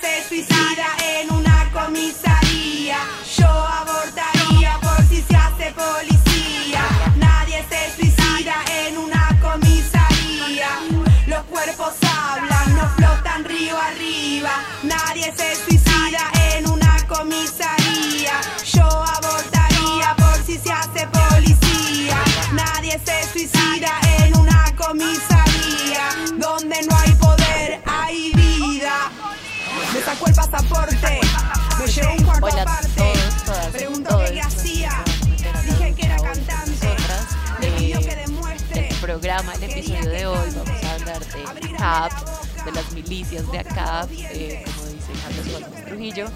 se suicida en una comisaría. Yo abortaría por si se hace policía. Nadie se suicida en una comisaría. Los cuerpos hablan, no flotan río arriba. Nadie se las milicias de ACAP, eh, como dice Carlos Juan Trujillo,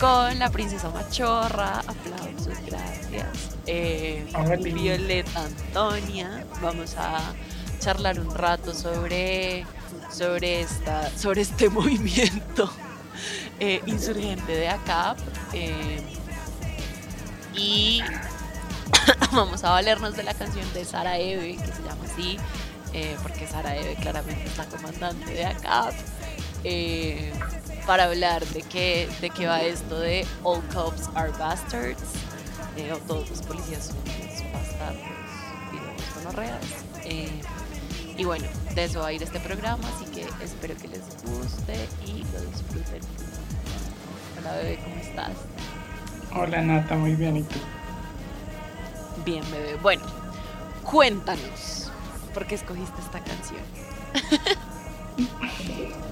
con la princesa machorra, aplausos, gracias, eh. Violeta Antonia, vamos a charlar un rato sobre, sobre, esta, sobre este movimiento eh, insurgente de ACAP. eh, y vamos a valernos de la canción de Sara Eve, que se llama así, eh, porque Sara Eve claramente es la comandante de ACAP, eh, para hablar de qué, de qué va esto de All Cops Are Bastards, eh, o todos los policías son bastardos y los gonorreas. eh, y bueno, de eso va a ir este programa, así que espero que les guste y lo disfruten. Hola bebé, ¿cómo estás? Hola Nata, muy bien, ¿y tú? Bien, bebé. Bueno, cuéntanos, ¿por qué escogiste esta canción?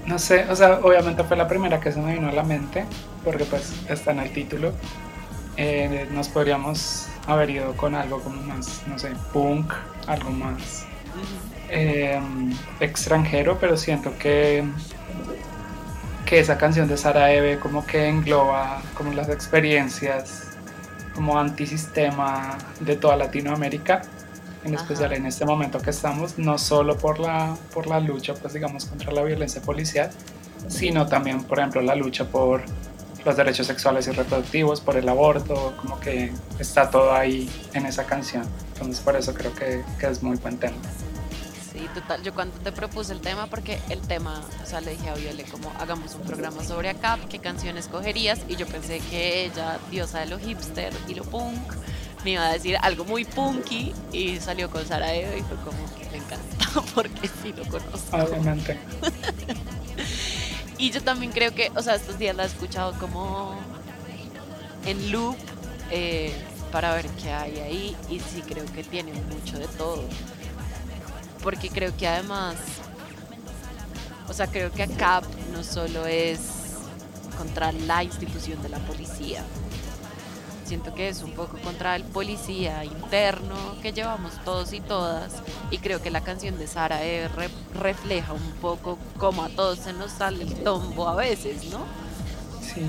No sé, o sea, obviamente fue la primera que se me vino a la mente, porque pues está en el título. Eh, nos podríamos haber ido con algo como más, no sé, punk, algo más eh, extranjero, pero siento que, que esa canción de Sara Eve como que engloba como las experiencias como antisistema de toda Latinoamérica, en Ajá. especial en este momento que estamos, no solo por la, por la lucha, pues digamos, contra la violencia policial, sino también, por ejemplo, la lucha por los derechos sexuales y reproductivos, por el aborto, como que está todo ahí en esa canción. Entonces por eso creo que, que es muy buen tema. Sí, total. Yo cuando te propuse el tema, porque el tema, o sea, le dije a Viole como hagamos un programa sobre ACAP, qué canción escogerías, y yo pensé que ella, diosa de lo hipster y lo punk, me iba a decir algo muy punky, y salió con Sara Eve y fue como, me encanta, porque sí lo conozco. Obviamente. Y yo también creo que, o sea, estos días la he escuchado como en loop eh, para ver qué hay ahí y sí creo que tiene mucho de todo. Porque creo que además, o sea, creo que ACAP no solo es contra la institución de la policía. Siento que es un poco contra el policía interno que llevamos todos y todas. Y creo que la canción de Sara E. re- refleja un poco cómo a todos se nos sale el tombo a veces, ¿no? Sí.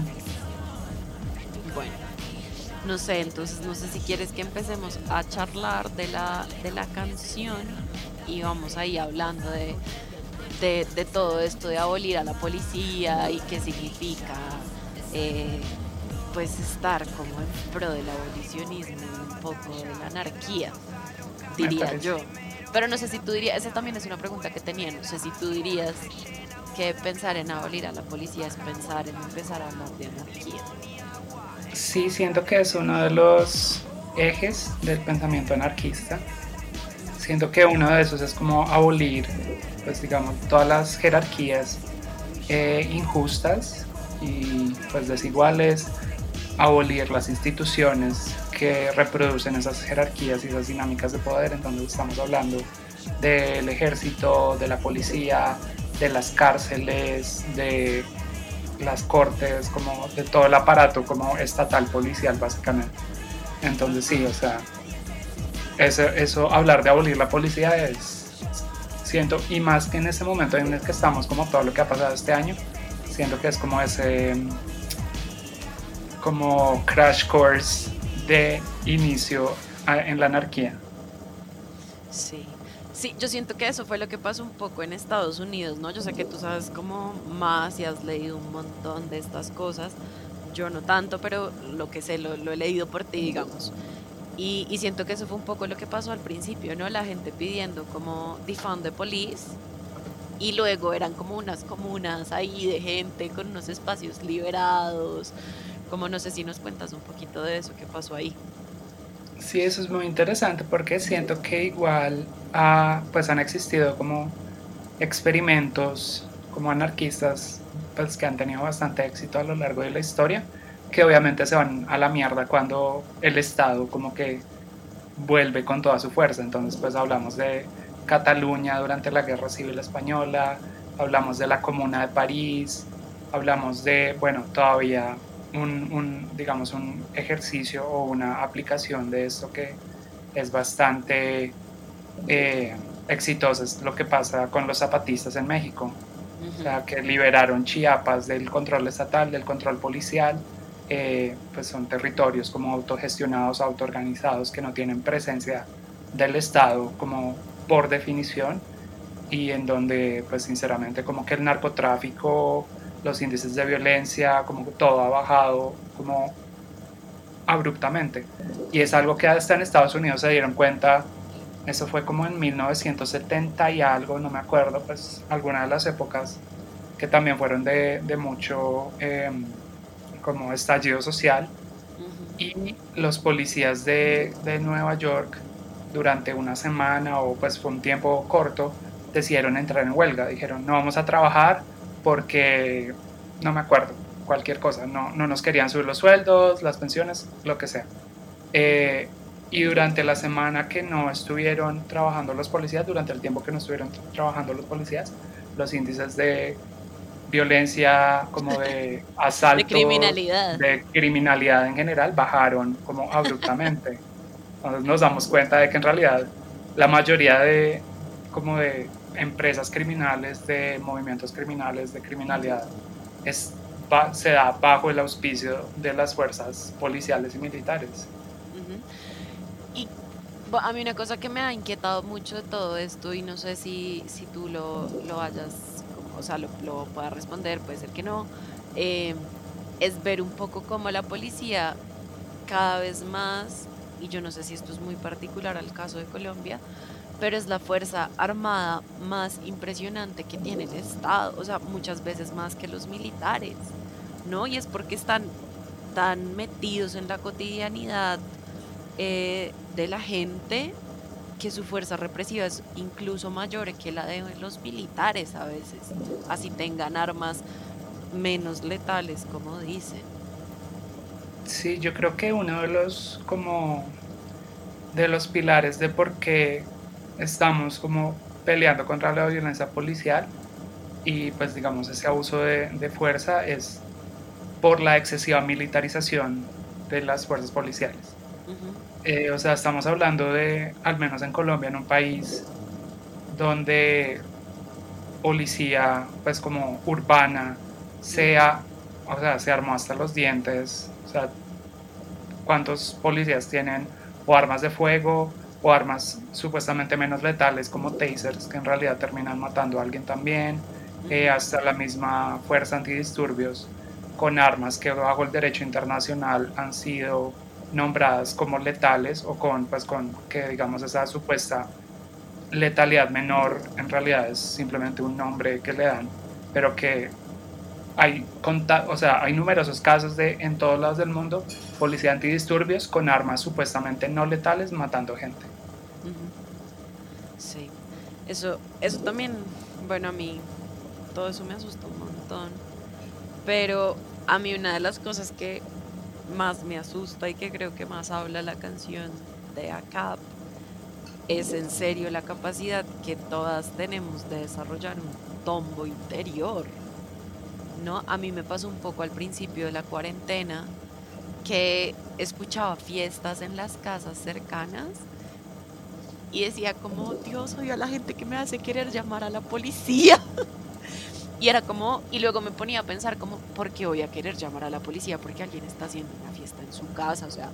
Bueno, no sé, entonces no sé si quieres que empecemos a charlar de la, de la canción y vamos ahí hablando de, de, de todo esto de abolir a la policía y qué significa eh, pues estar como en pro del abolicionismo y un poco de la anarquía, diría yo. Pero no sé si tú dirías, esa también es una pregunta que tenía, no sé si tú dirías que pensar en abolir a la policía es pensar en empezar a hablar de anarquía. Sí, siento que es uno de los ejes del pensamiento anarquista. Siento que uno de esos es como abolir, pues digamos, todas las jerarquías eh, injustas y pues desiguales, abolir las instituciones que reproducen esas jerarquías y esas dinámicas de poder. Entonces estamos hablando del ejército, de la policía, de las cárceles, de las cortes, como de todo el aparato como estatal policial básicamente. Entonces sí, o sea, eso, eso hablar de abolir la policía es, siento, y más que en ese momento en el que estamos, como todo lo que ha pasado este año, siento que es como ese, como crash course de inicio a- en la anarquía. Sí. Sí, yo siento que eso fue lo que pasó un poco en Estados Unidos, ¿no? Yo sé que tú sabes como más y has leído un montón de estas cosas. Yo no tanto, pero lo que sé lo, lo he leído por ti, digamos. Y, y siento que eso fue un poco lo que pasó al principio, ¿no? La gente pidiendo como defund the police y luego eran como unas comunas ahí de gente con unos espacios liberados, como no sé si nos cuentas un poquito de eso que pasó ahí. Sí, eso es muy interesante porque siento que igual ah, pues han existido como experimentos como anarquistas pues que han tenido bastante éxito a lo largo de la historia que obviamente se van a la mierda cuando el Estado como que vuelve con toda su fuerza. Entonces pues hablamos de Cataluña durante la Guerra Civil Española, hablamos de la Comuna de París, hablamos de, bueno, todavía un, digamos, un ejercicio o una aplicación de esto que es bastante eh, exitosa, es lo que pasa con los zapatistas en México, o sea, que liberaron Chiapas del control estatal, del control policial, eh, pues son territorios como autogestionados, autoorganizados, que no tienen presencia del Estado como por definición. Y en donde pues sinceramente como que el narcotráfico, los índices de violencia, como que todo ha bajado como abruptamente. Y es algo que hasta en Estados Unidos se dieron cuenta, eso fue como en 1970 y algo, no me acuerdo, pues alguna de las épocas que también fueron de, de mucho em, como estallido social. Y los policías de, de Nueva York durante una semana o pues fue un tiempo corto, decidieron entrar en huelga. Dijeron, no vamos a trabajar porque, no me acuerdo, cualquier cosa, no, no nos querían subir los sueldos, las pensiones, lo que sea. Eh, y durante la semana que no estuvieron trabajando los policías, durante el tiempo que no estuvieron trabajando los policías, los índices de violencia, como de asalto, de criminalidad, de criminalidad en general, bajaron como abruptamente. Entonces nos damos cuenta de que en realidad la mayoría de, como de empresas criminales, de movimientos criminales, de criminalidad, es, se da bajo el auspicio de las fuerzas policiales y militares. Y a mí una cosa que me ha inquietado mucho de todo esto, y no sé si, si tú lo, lo hayas, o sea, lo, lo puedas responder, puede ser que no, eh, es ver un poco cómo la policía cada vez más y yo no sé si esto es muy particular al caso de Colombia, pero es la fuerza armada más impresionante que tiene el Estado, o sea, muchas veces más que los militares, ¿no? Y es porque están tan metidos en la cotidianidad eh, de la gente que su fuerza represiva es incluso mayor que la de los militares a veces, así tengan armas menos letales, como dicen. Sí, yo creo que uno de los como de los pilares de por qué estamos como peleando contra la violencia policial y pues digamos ese abuso de, fuerza es por la excesiva militarización de las fuerzas policiales. Eh, o sea, estamos hablando de, al menos en Colombia, en un país donde policía, pues como urbana, sea, o sea, se armó hasta los dientes, o sea, cuántos policías tienen o armas de fuego o armas supuestamente menos letales como tasers que en realidad terminan matando a alguien también, eh, hasta la misma fuerza antidisturbios con armas que bajo el derecho internacional han sido nombradas como letales o con pues con que digamos esa supuesta letalidad menor en realidad es simplemente un nombre que le dan pero que hay, o sea, hay numerosos casos de en todos lados del mundo policía antidisturbios con armas supuestamente no letales matando gente. Sí, eso, eso también, bueno, a mí todo eso me asusta un montón. Pero a mí una de las cosas que más me asusta y que creo que más habla la canción de ACAP es en serio la capacidad que todas tenemos de desarrollar un tombo interior ¿no? A mí me pasó un poco al principio de la cuarentena que escuchaba fiestas en las casas cercanas y decía como, Dios, odio a la gente que me hace querer llamar a la policía. y era como, y luego me ponía a pensar como, ¿por qué voy a querer llamar a la policía? Porque alguien está haciendo una fiesta en su casa, o sea,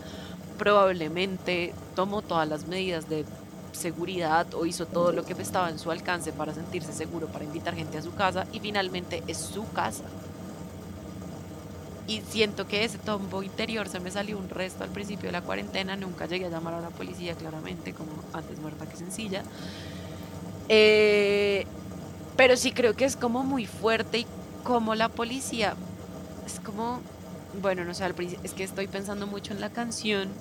probablemente tomó todas las medidas de seguridad o hizo todo lo que estaba en su alcance para sentirse seguro, para invitar gente a su casa y finalmente es su casa. Y siento que ese tombo interior se me salió un resto al principio de la cuarentena, nunca llegué a llamar a la policía claramente, como antes muerta que sencilla. Eh, Pero sí creo que es como muy fuerte y como la policía, es como, bueno, no sé, es que estoy pensando mucho en la canción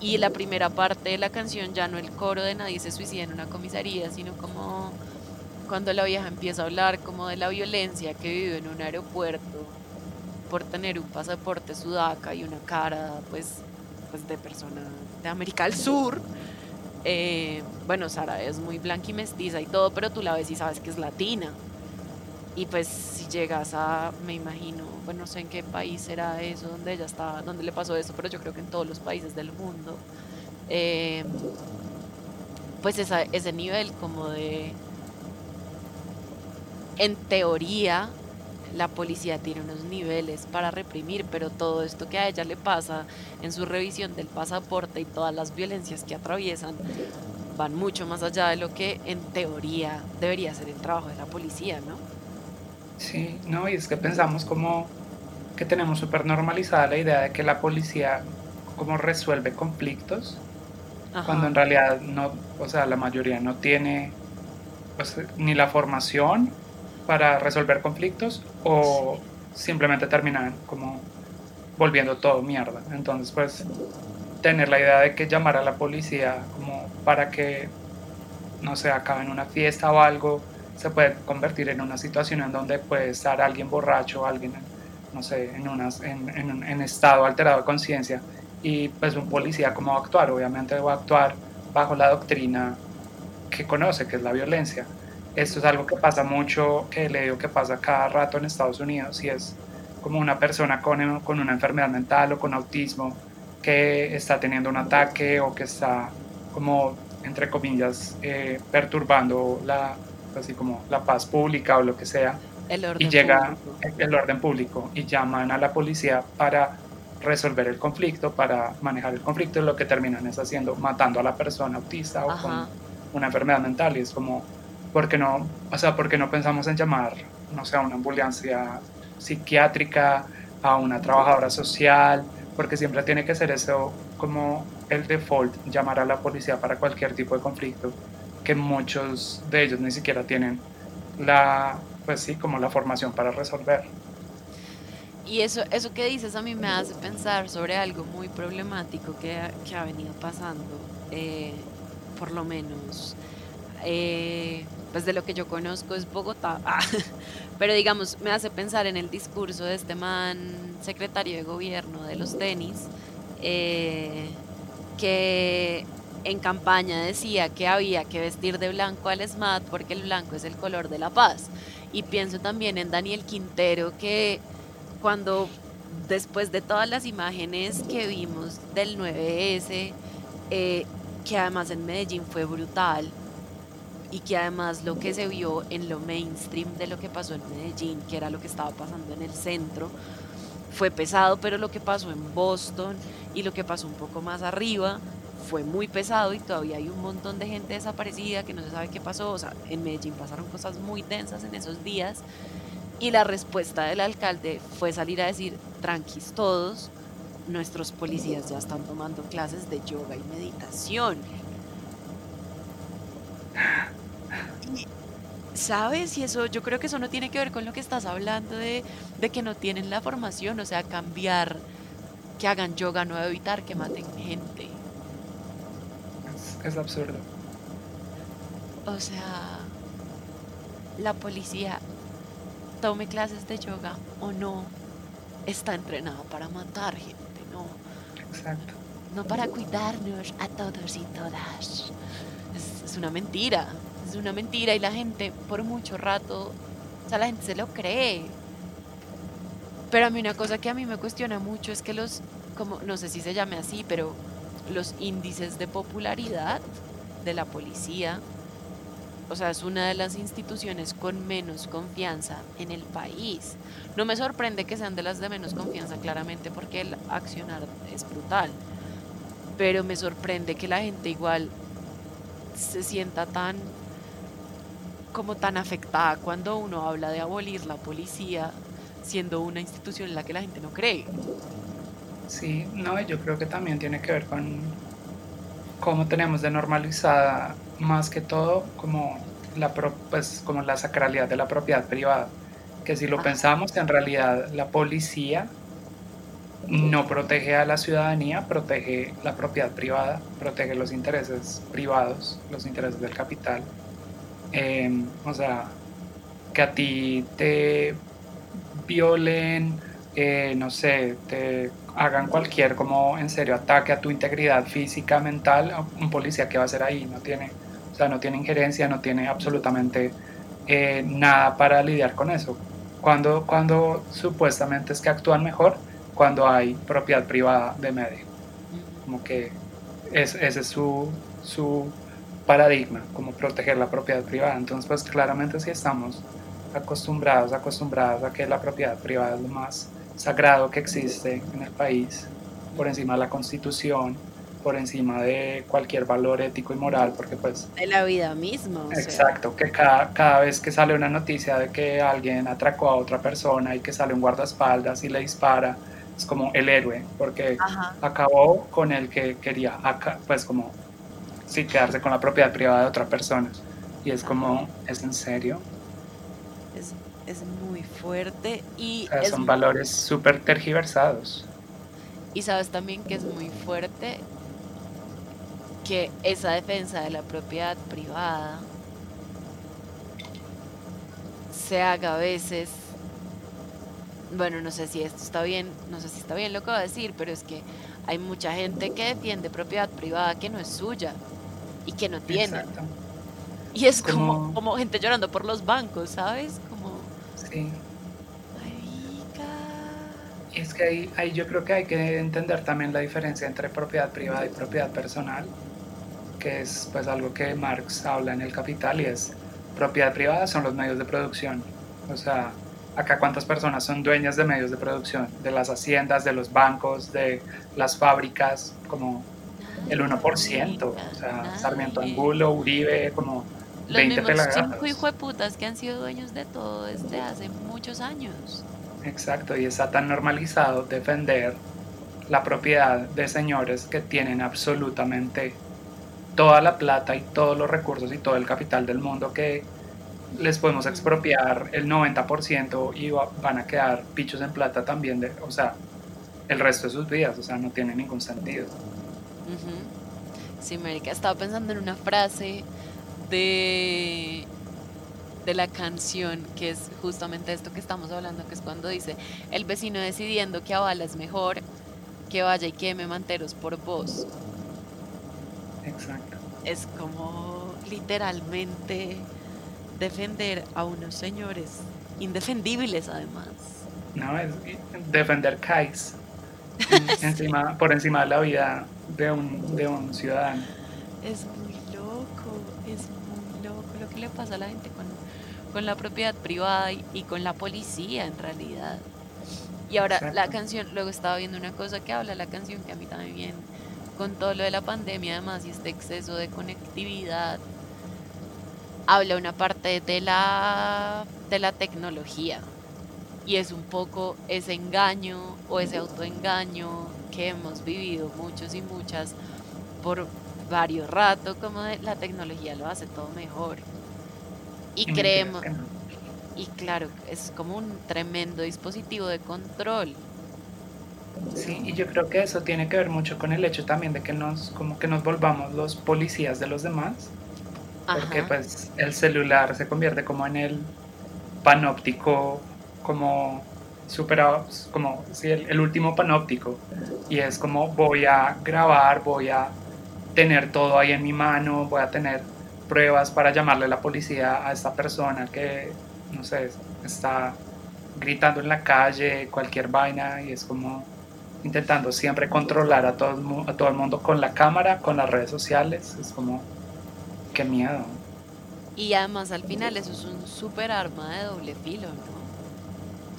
y la primera parte de la canción, ya no el coro de nadie se suicida en una comisaría, sino como cuando la vieja empieza a hablar como de la violencia que vive en un aeropuerto por tener un pasaporte sudaca y una cara pues, pues de persona de América del Sur. Eh, bueno, Sara es muy blanca y mestiza y todo, pero tú la ves y sabes que es latina. Y pues si llegas a, me imagino, bueno, no sé en qué país era eso, donde ella está, donde le pasó eso, pero yo creo que en todos los países del mundo. Eh, pues esa, ese nivel como de, en teoría, la policía tiene unos niveles para reprimir, pero todo esto que a ella le pasa en su revisión del pasaporte y todas las violencias que atraviesan van mucho más allá de lo que en teoría debería ser el trabajo de la policía, ¿no? Sí, no, y es que pensamos como que tenemos súper normalizada la idea de que la policía como resuelve conflictos, cuando en realidad no, o sea, la mayoría no tiene pues, ni la formación para resolver conflictos o simplemente terminan como volviendo todo mierda. Entonces, pues, tener la idea de que llamar a la policía como para que, no sé, acabe en una fiesta o algo, se puede convertir en una situación en donde puede estar alguien borracho, alguien, no sé, en, unas, en, en, en estado alterado de conciencia y pues un policía cómo va a actuar, obviamente va a actuar bajo la doctrina que conoce, que es la violencia. Esto es algo que pasa mucho, que le digo que pasa cada rato en Estados Unidos y es como una persona con, con una enfermedad mental o con autismo que está teniendo un ataque o que está como, entre comillas, eh, perturbando la, así como la paz pública o lo que sea. El orden y llega público. el orden público y llaman a la policía para resolver el conflicto, para manejar el conflicto, y lo que terminan es haciendo, matando a la persona autista o con una enfermedad mental. Y es como, ¿por qué no, o sea, ¿por qué no pensamos en llamar, no sé, a una ambulancia psiquiátrica, a una trabajadora social? Porque siempre tiene que ser eso como el default, llamar a la policía para cualquier tipo de conflicto, que muchos de ellos ni siquiera tienen la, pues sí, como la formación para resolver. Y eso, eso que dices a mí me hace pensar sobre algo muy problemático que, que ha venido pasando, eh, por lo menos, eh, pues de lo que yo conozco es Bogotá, Ah, pero digamos, me hace pensar en el discurso de este man, secretario de gobierno de los tenis, eh, que en campaña decía que había que vestir de blanco al SMAT porque el blanco es el color de la paz. Y pienso también en Daniel Quintero que cuando después de todas las imágenes que vimos del 9S, eh, que además en Medellín fue brutal, y que además lo que se vio en lo mainstream de lo que pasó en Medellín, que era lo que estaba pasando en el centro, fue pesado, pero lo que pasó en Boston y lo que pasó un poco más arriba fue muy pesado y todavía hay un montón de gente desaparecida que no se sabe qué pasó. O sea, en Medellín pasaron cosas muy densas en esos días y la respuesta del alcalde fue salir a decir, tranquis todos, nuestros policías ya están tomando clases de yoga y meditación. Y, ¿Sabes? Y eso, yo creo que eso no tiene que ver con lo que estás hablando de, de que no tienen la formación, o sea, cambiar, que hagan yoga, no evitar que maten gente. Es, es absurdo. O sea, la policía tome clases de yoga o no, está entrenada para matar gente, no, Exacto. no para cuidarnos a todos y todas. Es, es una mentira, es una mentira y la gente por mucho rato, o sea, la gente se lo cree. Pero a mí una cosa que a mí me cuestiona mucho es que los, como, no sé si se llame así, pero los índices de popularidad de la policía o sea, es una de las instituciones con menos confianza en el país. No me sorprende que sean de las de menos confianza, claramente, porque el accionar es brutal. Pero me sorprende que la gente igual se sienta tan como tan afectada cuando uno habla de abolir la policía siendo una institución en la que la gente no cree. Sí, no, yo creo que también tiene que ver con cómo tenemos de normalizada más que todo como la pues como la sacralidad de la propiedad privada. Que si lo Ah. pensamos, en realidad la policía no protege a la ciudadanía, protege la propiedad privada, protege los intereses privados, los intereses del capital. Em, o sea, que a ti te violen, eh, no sé, te hagan cualquier como en serio ataque a tu integridad física, mental, un policía que va a hacer ahí no tiene, o sea, no tiene injerencia, no tiene absolutamente eh, nada para lidiar con eso. Cuando, cuando supuestamente es que actúan mejor, cuando hay propiedad privada de medio, como que es, ese es su, su paradigma, como proteger la propiedad privada. Entonces, pues claramente si estamos acostumbrados, acostumbrados a que la propiedad privada es lo más sagrado que existe en el país, por encima de la constitución, por encima de cualquier valor ético y moral, porque pues De la vida misma. o sea, Exacto, que cada, cada vez que sale una noticia de que alguien atracó a otra persona y que sale un guardaespaldas y le dispara, es como el héroe, porque Ajá. acabó con el que quería, pues como, sí, quedarse con la propiedad privada de otra persona. Y es como, ¿es en serio? Es, es muy fuerte y, O sea, es son valores súper tergiversados. y sabes también que es muy fuerte que esa defensa de la propiedad privada se haga a veces, bueno, no sé si esto está bien, no sé si está bien lo que voy a decir, pero es que hay mucha gente que defiende propiedad privada que no es suya y que no tiene. Exacto, Y es como, Como- como gente llorando por los bancos, ¿sabes? Como, sí. Y es que ahí, ahí yo creo que hay que entender también la diferencia entre propiedad privada y propiedad personal, que es pues algo que Marx habla en El Capital y es propiedad privada son los medios de producción. O sea, acá cuántas personas son dueñas de medios de producción, de las haciendas, de los bancos, de las fábricas, como el 1%, o sea, Sarmiento. Angulo, Uribe, como Los 20 mismos cinco pelagatos. hijueputas que han sido dueños de todo desde hace muchos años. Exacto, y está tan normalizado defender la propiedad de señores que tienen absolutamente toda la plata y todos los recursos y todo el capital del mundo que les podemos expropiar el 90% y va- van a quedar pichos en plata también, de, o sea, el resto de sus vidas, o sea, no tiene ningún sentido. Sí, Marica, estaba pensando en una frase de, de la canción, que es justamente esto que estamos hablando, que es cuando dice, el vecino decidiendo que a bala es mejor, que vaya y queme manteros por vos. Exacto. Es como literalmente defender a unos señores indefendibles además. No, es defender CAIS encima, por encima de la vida de un, de un ciudadano. Es muy loco, es muy loco lo que le pasa a la gente con, con la propiedad privada y, y con la policía en realidad. Y ahora la canción, luego estaba viendo una cosa que habla la canción que a mí también, con todo lo de la pandemia además y este exceso de conectividad, habla una parte de la, de la tecnología. Y es un poco ese engaño o ese autoengaño que hemos vivido muchos y muchas por varios ratos, como de, la tecnología lo hace todo mejor. Y creemos, y claro, es como un tremendo dispositivo de control. Sí, y yo creo que eso tiene que ver mucho con el hecho también de que nos, como que nos volvamos los policías de los demás, porque pues el celular se convierte como en el panóptico, como superado, como sí, el, último panóptico, y es como voy a grabar, voy a tener todo ahí en mi mano, voy a tener pruebas para llamarle a la policía a esta persona que, no sé, está gritando en la calle, cualquier vaina, y es como intentando siempre controlar a todo el mundo con la cámara, con las redes sociales, es como, qué miedo. Y además al final eso es un super arma de doble filo, ¿no?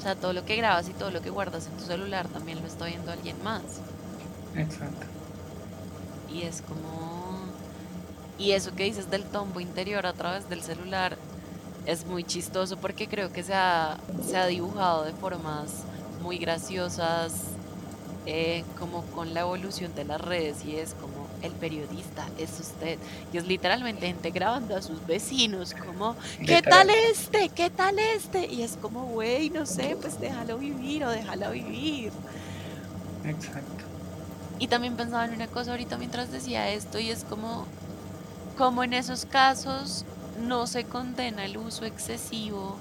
O sea, todo lo que grabas y todo lo que guardas en tu celular también lo está viendo alguien más. Exacto. Y es como... Y eso que dices del tombo interior a través del celular es muy chistoso porque creo que se ha, se ha dibujado de formas muy graciosas, eh, como con la evolución de las redes y es como el periodista es usted. Y es literalmente gente grabando a sus vecinos, como, ¿qué tal este? ¿Qué tal este? Y es como, güey, no sé, pues déjalo vivir o déjala vivir. Exacto. Y también pensaba en una cosa ahorita mientras decía esto y es como, como en esos casos no se condena el uso excesivo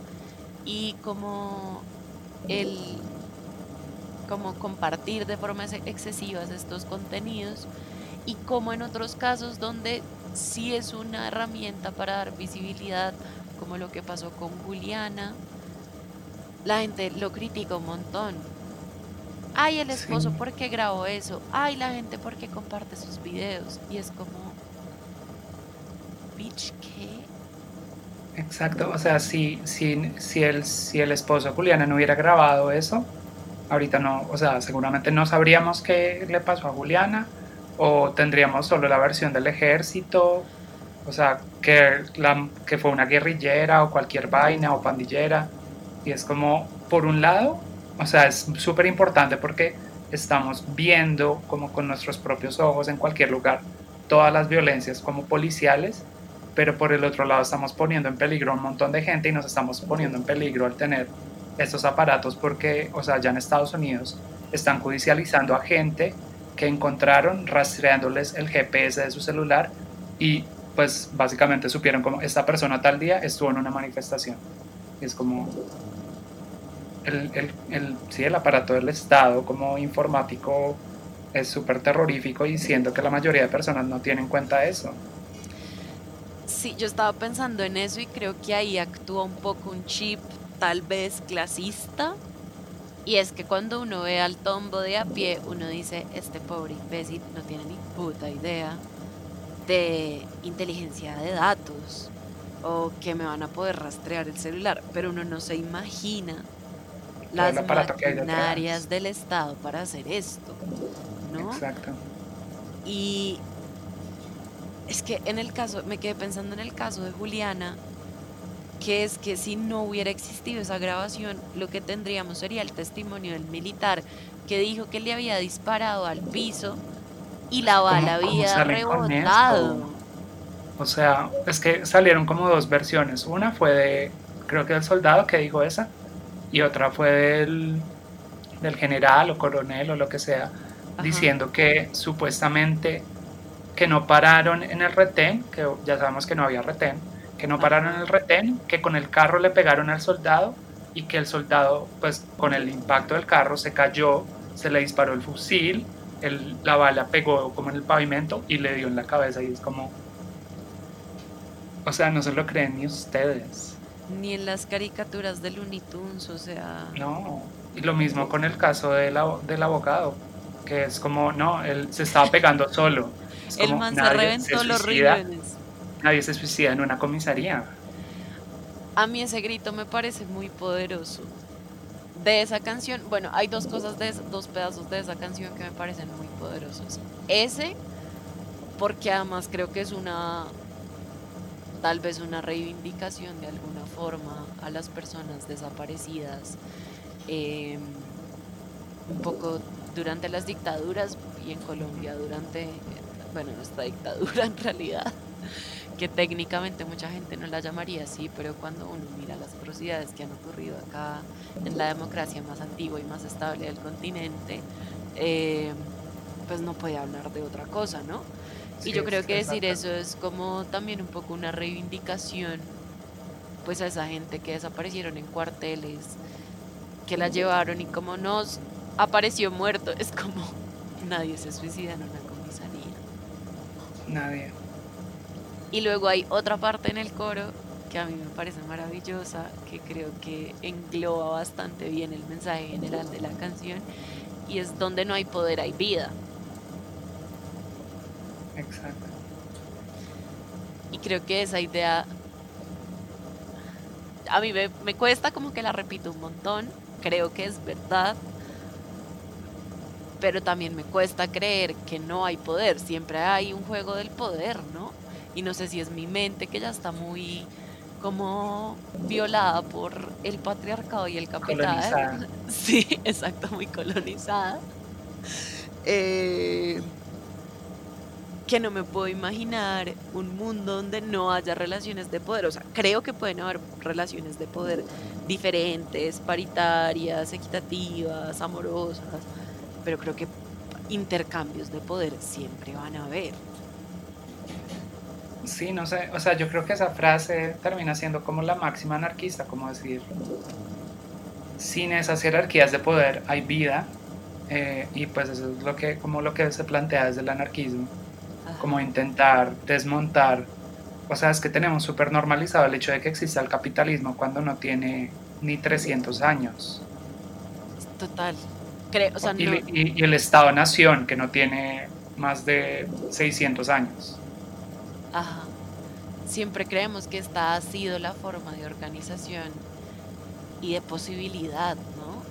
y como el como compartir de forma ex- excesivas estos contenidos y como en otros casos donde sí es una herramienta para dar visibilidad, como lo que pasó con Juliana, la gente lo critica un montón. Ay, el esposo, Sí. ¿por qué grabó eso? Ay, la gente, ¿por qué comparte sus videos? Y es como, bitch, ¿qué? Exacto, o sea, si, si, si, el, si el esposo Juliana no hubiera grabado eso, ahorita no, o sea, seguramente no sabríamos qué le pasó a Juliana, o tendríamos solo la versión del ejército, o sea, que, la, que fue una guerrillera o cualquier vaina o pandillera, y es como, por un lado, o sea, es súper importante porque estamos viendo como con nuestros propios ojos en cualquier lugar todas las violencias como policiales, pero por el otro lado estamos poniendo en peligro a un montón de gente y nos estamos poniendo en peligro al tener estos aparatos porque, o sea, ya en Estados Unidos están judicializando a gente que encontraron rastreándoles el GPS de su celular y pues básicamente supieron como esta persona tal día estuvo en una manifestación. Es como el, el, el, sí, el aparato del Estado como informático es súper terrorífico y siento que la mayoría de personas no tienen en cuenta eso. Sí, yo estaba pensando en eso y creo que ahí actúa un poco un chip tal vez clasista. Y es que cuando uno ve al tombo de a pie, uno dice, este pobre imbécil no tiene ni puta idea de inteligencia de datos o que me van a poder rastrear el celular, pero uno no se imagina las maquinarias del Estado para hacer esto, ¿no? Exacto. Y es que en el caso, me quedé pensando en el caso de Juliana, que es que si no hubiera existido esa grabación, lo que tendríamos sería el testimonio del militar que dijo que le había disparado al piso y la bala ¿Cómo- cómo había rebotado. O sea, es que salieron como dos versiones. Una fue de, creo que del soldado que dijo esa, y otra fue del, del general o coronel o lo que sea, Ajá. diciendo que supuestamente que no pararon en el retén, que ya sabemos que no había retén, que no pararon el retén, que con el carro le pegaron al soldado y que el soldado, pues con el impacto del carro se cayó, se le disparó el fusil, el- la bala pegó como en el pavimento y le dio en la cabeza y es como... O sea, no se lo creen ni ustedes. Ni en las caricaturas de Looney Tunes, o sea, No. Y lo mismo con el caso del, abo- del abogado, que es como, no, él se estaba pegando solo. Es el como, man se reventó los riñones. Nadie se suicida en una comisaría. A mí ese grito me parece muy poderoso. De esa canción, bueno, hay dos cosas de esa- dos pedazos de esa canción que me parecen muy poderosos. Ese, porque además creo que es una, tal vez una reivindicación de alguna forma a las personas desaparecidas, eh, un poco durante las dictaduras y en Colombia durante, bueno, nuestra dictadura en realidad que técnicamente mucha gente no la llamaría así, pero cuando uno mira las atrocidades que han ocurrido acá en la democracia más antigua y más estable del continente, eh, pues no puede hablar de otra cosa, ¿no? y yo creo que decir eso es como también un poco una reivindicación, pues a esa gente que desaparecieron en cuarteles, que la llevaron y como nos apareció muerto, es como nadie se suicida en una comisaría. Nadie. Y luego hay otra parte en el coro que a mí me parece maravillosa, que creo que engloba bastante bien el mensaje general de la canción, y es donde no hay poder hay vida. Exacto. Y creo que esa idea a mí me, me cuesta como que la repito un montón, creo que es verdad, pero también me cuesta creer que no hay poder, siempre hay un juego del poder, ¿no? Y no sé si es mi mente que ya está muy como violada por el patriarcado y el capital. Colonizada. Sí, exacto, muy colonizada. Eh, que no me puedo imaginar un mundo donde no haya relaciones de poder. O sea, creo que pueden haber relaciones de poder diferentes, paritarias, equitativas, amorosas, pero creo que intercambios de poder siempre van a haber. Sí, no sé, o sea, yo creo que esa frase termina siendo como la máxima anarquista, como decir, sin esas jerarquías de poder hay vida, eh, y pues eso es lo que, como lo que se plantea desde el anarquismo como intentar desmontar, o sea, es que tenemos súper normalizado el hecho de que exista el capitalismo cuando no tiene ni 300 años. Total. Creo, o sea, y, y, el Estado-Nación, que no tiene más de 600 años. Ajá. Siempre creemos que esta ha sido la forma de organización y de posibilidad, ¿no?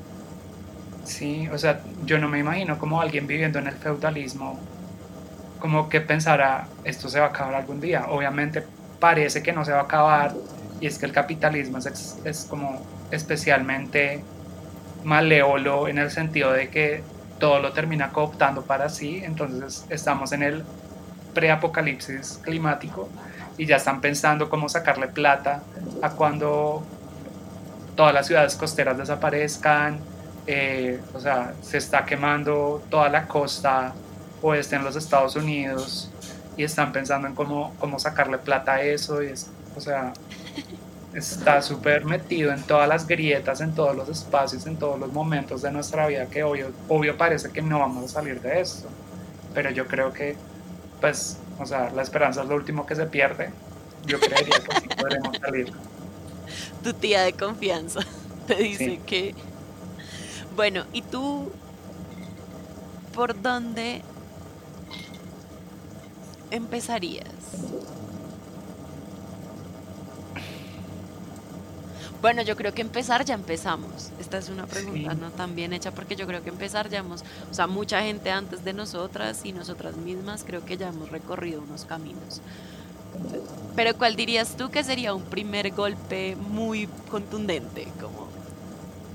Sí, o sea, yo no me imagino como alguien viviendo en el feudalismo como que pensara, esto se va a acabar algún día. Obviamente parece que no se va a acabar y es que el capitalismo es, es como especialmente malévolo en el sentido de que todo lo termina cooptando para sí, entonces estamos en el preapocalipsis climático y ya están pensando cómo sacarle plata a cuando todas las ciudades costeras desaparezcan, eh, o sea, se está quemando toda la costa o esté en los Estados Unidos y están pensando en cómo, cómo sacarle plata a eso. Y es, o sea, está súper metido en todas las grietas, en todos los espacios, en todos los momentos de nuestra vida que obvio, obvio parece que no vamos a salir de esto. Pero yo creo que, pues, o sea, la esperanza es lo último que se pierde. Yo creería que sí podremos salir. Tu tía de confianza te dice que... Bueno, ¿y tú por dónde empezarías? Bueno, yo creo que empezar ya empezamos. Esta es una pregunta no tan bien hecha porque yo creo que empezar ya hemos, o sea, mucha gente antes de nosotras y nosotras mismas creo que ya hemos recorrido unos caminos. Pero ¿cuál dirías tú que sería un primer golpe muy contundente? Como...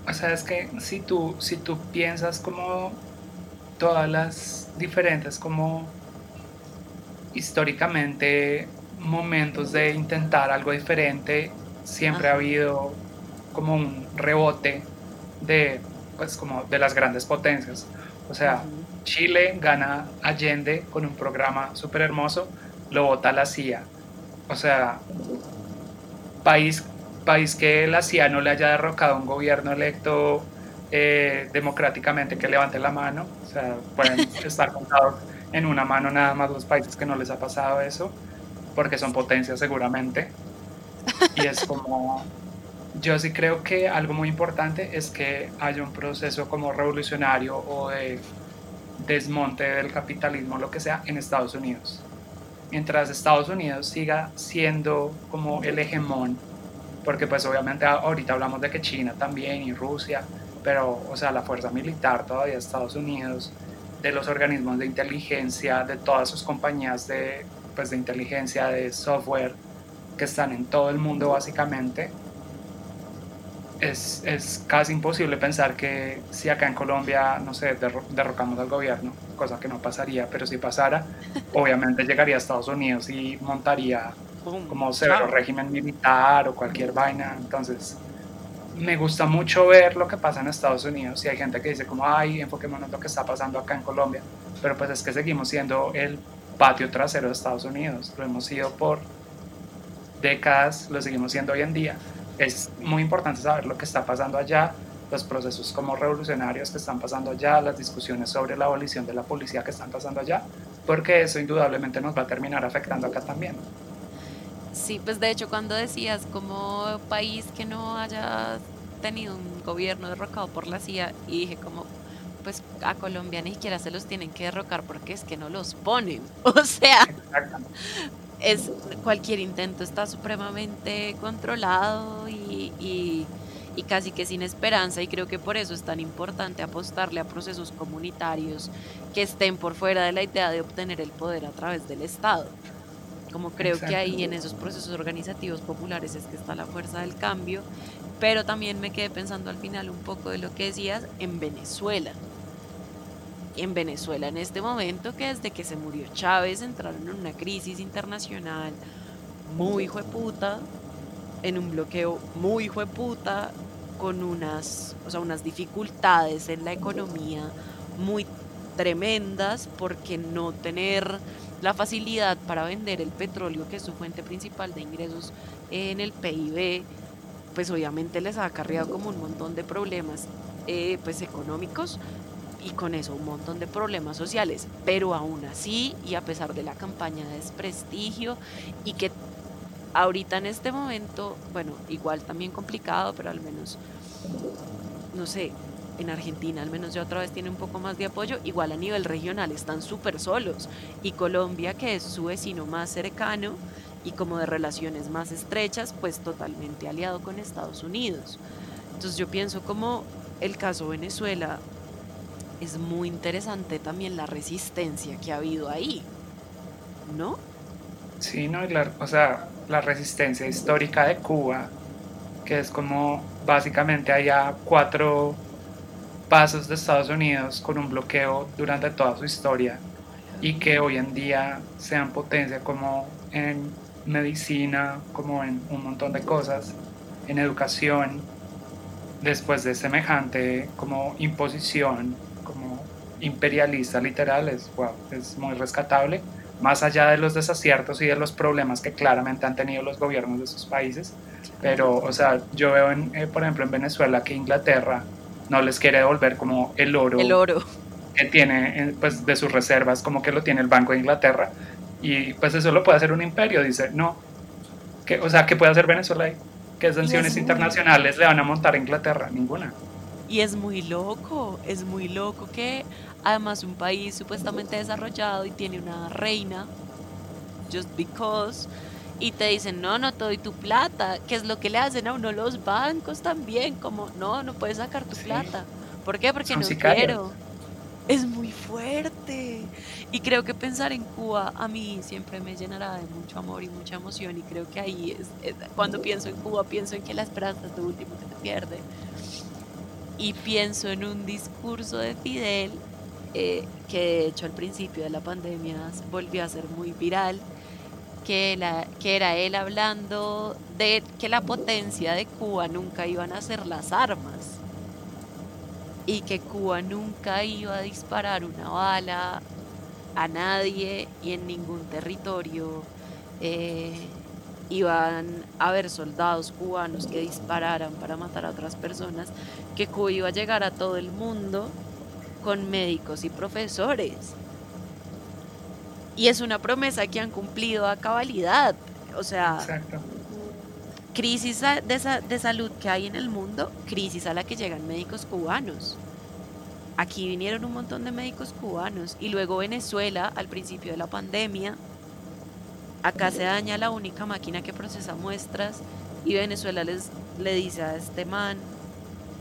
O sea, es que si tú, si tú piensas como todas las diferentes como históricamente momentos de intentar algo diferente, siempre ha habido como un rebote de, pues, como de las grandes potencias. O sea, Chile gana Allende con un programa súper hermoso, lo vota la CIA. O sea, país, país que la CIA no le haya derrocado a un gobierno electo eh, democráticamente que levante la mano. O sea, pueden estar contados en una mano nada más los países que no les ha pasado eso, porque son potencias seguramente. Y es como, yo sí creo que algo muy importante es que haya un proceso como revolucionario o de desmonte del capitalismo, lo que sea, en Estados Unidos. Mientras Estados Unidos siga siendo como el hegemón, porque pues obviamente ahorita hablamos de que China también y Rusia, pero o sea, la fuerza militar todavía Estados Unidos, de los organismos de inteligencia, de todas sus compañías de, pues, de inteligencia, de software que están en todo el mundo básicamente, es, es, casi imposible pensar que si acá en Colombia, no sé, derrocamos al gobierno, cosa que no pasaría, pero si pasara, obviamente llegaría a Estados Unidos y montaría como severo régimen militar o cualquier vaina. Entonces, me gusta mucho ver lo que pasa en Estados Unidos y hay gente que dice como, ay, enfoquémonos en lo que está pasando acá en Colombia, pero pues es que seguimos siendo el patio trasero de Estados Unidos, lo hemos sido por décadas, lo seguimos siendo hoy en día. Es muy importante saber lo que está pasando allá, los procesos como revolucionarios que están pasando allá, las discusiones sobre la abolición de la policía que están pasando allá, porque eso indudablemente nos va a terminar afectando acá también. Sí, pues de hecho cuando decías como país que no haya tenido un gobierno derrocado por la CIA y dije como pues a Colombia ni siquiera se los tienen que derrocar porque es que no los ponen. O sea, es cualquier intento está supremamente controlado y, y, y, casi que sin esperanza y creo que por eso es tan importante apostarle a procesos comunitarios que estén por fuera de la idea de obtener el poder a través del Estado como creo que ahí en esos procesos organizativos populares es que está la fuerza del cambio, pero también me quedé pensando al final un poco de lo que decías en Venezuela. En Venezuela en este momento que desde que se murió Chávez entraron en una crisis internacional muy hijo de puta, en un bloqueo muy hijo de puta, con unas, o sea, unas dificultades en la economía muy tremendas porque no tener la facilidad para vender el petróleo, que es su fuente principal de ingresos en el PIB, pues obviamente les ha acarreado como un montón de problemas eh, pues económicos y con eso un montón de problemas sociales, pero aún así y a pesar de la campaña de desprestigio y que ahorita en este momento, bueno, igual también complicado, pero al menos, no sé, en Argentina al menos ya otra vez tiene un poco más de apoyo, igual a nivel regional están súper solos y Colombia que es su vecino más cercano y como de relaciones más estrechas, pues totalmente aliado con Estados Unidos. Entonces yo pienso como el caso Venezuela es muy interesante también la resistencia que ha habido ahí, ¿no? Sí, no, la, o sea, la resistencia histórica de Cuba, que es como básicamente haya cuatro pasos de Estados Unidos con un bloqueo durante toda su historia y que hoy en día sean potencia como en medicina, como en un montón de cosas, en educación, después de semejante como imposición, como imperialista literal, es, muy rescatable, más allá de los desaciertos y de los problemas que claramente han tenido los gobiernos de esos países. Pero, o sea, yo veo, en, eh, por ejemplo, en Venezuela que Inglaterra no les quiere devolver como el oro, el oro. que tiene eh, pues, de sus reservas, como que lo tiene el Banco de Inglaterra, y pues eso lo puede hacer un imperio, dice, no, que, o sea, ¿qué puede hacer Venezuela ahí? ¿Qué sanciones internacionales le van a montar a Inglaterra? Ninguna. Y es muy loco, es muy loco que además un país supuestamente desarrollado y tiene una reina, just because, y te dicen, no, no te doy tu plata, que es lo que le hacen a uno los bancos también, como, no, no puedes sacar tu plata. ¿Por qué? Porque no quiero es muy fuerte. Y creo que pensar en Cuba a mí siempre me llenará de mucho amor y mucha emoción. Y creo que ahí es, cuando pienso en Cuba, pienso en que la esperanza es lo último que se pierde. Y pienso en un discurso de Fidel, eh, que de hecho al principio de la pandemia volvió a ser muy viral, que, era él hablando de que la potencia de Cuba nunca iban a ser las armas y que Cuba nunca iba a disparar una bala a nadie y en ningún territorio eh, iban a haber soldados cubanos que dispararan para matar a otras personas, que Cuba iba a llegar a todo el mundo con médicos y profesores. Y es una promesa que han cumplido a cabalidad. O sea, crisis de, de salud que hay en el mundo, crisis a la que llegan médicos cubanos. Aquí vinieron un montón de médicos cubanos y luego Venezuela al principio de la pandemia. Acá se daña la única máquina que procesa muestras y Venezuela les, le dice a este man,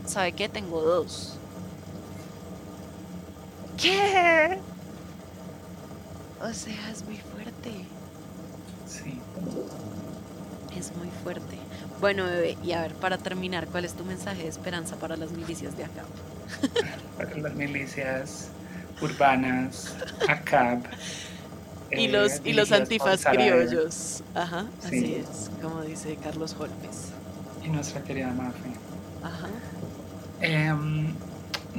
¿sabe qué? Tengo dos. ¿Qué? O sea, es muy fuerte. Sí. Es muy fuerte. Bueno, bebé, y a ver, para terminar, ¿cuál es tu mensaje de esperanza para las milicias de acá? para las milicias urbanas, ACAP. y los, y los antifas criollos. Ajá, así es, como dice Carlos Holmes. Y nuestra querida Mafe. Ajá. Em,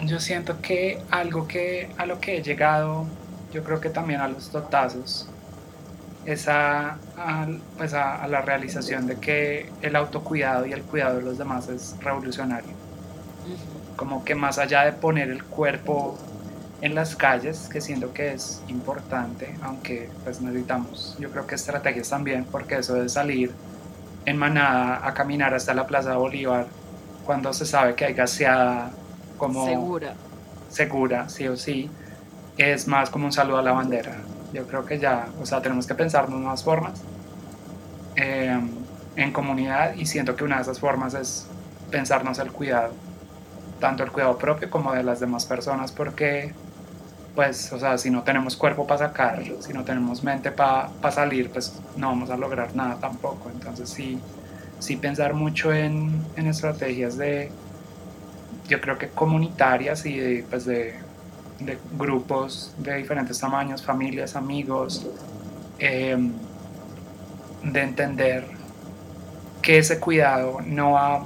yo siento que algo que a lo que he llegado, yo creo que también a los dotazos, es a, pues a, la realización de que el autocuidado y el cuidado de los demás es revolucionario. Como que más allá de poner el cuerpo en las calles, que siento que es importante, aunque pues necesitamos, yo creo que estrategias también, porque eso de salir en manada a caminar hasta la Plaza Bolívar cuando se sabe que hay gaseada como segura, segura, sí o sí, es más como un saludo a la bandera. Yo creo que ya, o sea, tenemos que pensar en nuevas formas eh, en comunidad y siento que una de esas formas es pensarnos el cuidado, tanto el cuidado propio como de las demás personas, porque, pues, o sea, si no tenemos cuerpo para sacar, si no tenemos mente para salir, pues no vamos a lograr nada tampoco. Entonces, sí, sí pensar mucho en, en estrategias de, yo creo que comunitarias y de, pues de grupos de diferentes tamaños, familias, amigos, em, de entender que ese cuidado no va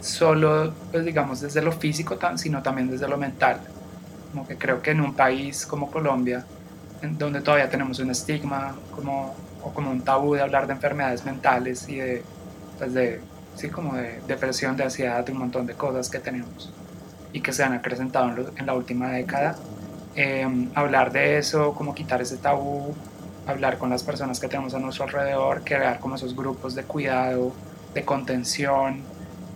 solo, pues digamos, desde lo físico, sino también desde lo mental. Como que creo que en un país como Colombia, donde todavía tenemos un estigma como, o como un tabú de hablar de enfermedades mentales y de, pues de, sí, como de depresión, de ansiedad, de un montón de cosas que tenemos y que se han acrecentado en, la última década, em, hablar de eso, como quitar ese tabú, hablar con las personas que tenemos a nuestro alrededor, crear como esos grupos de cuidado, de contención,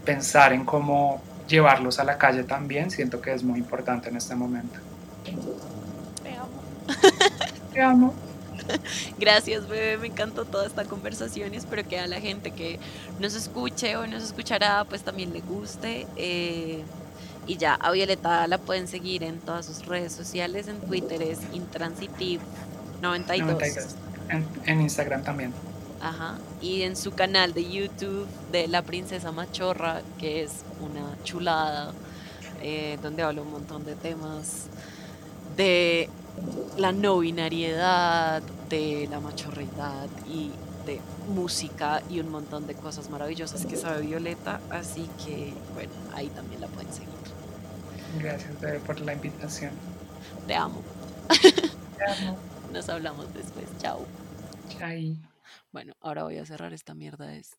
pensar en cómo llevarlos a la calle también, siento que es muy importante en este momento. Te amo. Te amo. Gracias, bebé. Me encantó toda esta conversación y espero que a la gente que nos escuche o nos escuchará, pues también le guste. Eh, y ya, a Violeta la pueden seguir en todas sus redes sociales. En Twitter es intransitive92. En, en Instagram también. Ajá. Y en su canal de YouTube de La Princesa Machorra, que es una chulada, eh, donde habla un montón de temas de la no binariedad, de la machorridad y de música y un montón de cosas maravillosas que sabe Violeta. Así que, bueno, ahí también la pueden seguir. Gracias, por la invitación. Te amo. Te amo. Nos hablamos después. Chao. Chao. Bueno, ahora voy a cerrar esta mierda. Es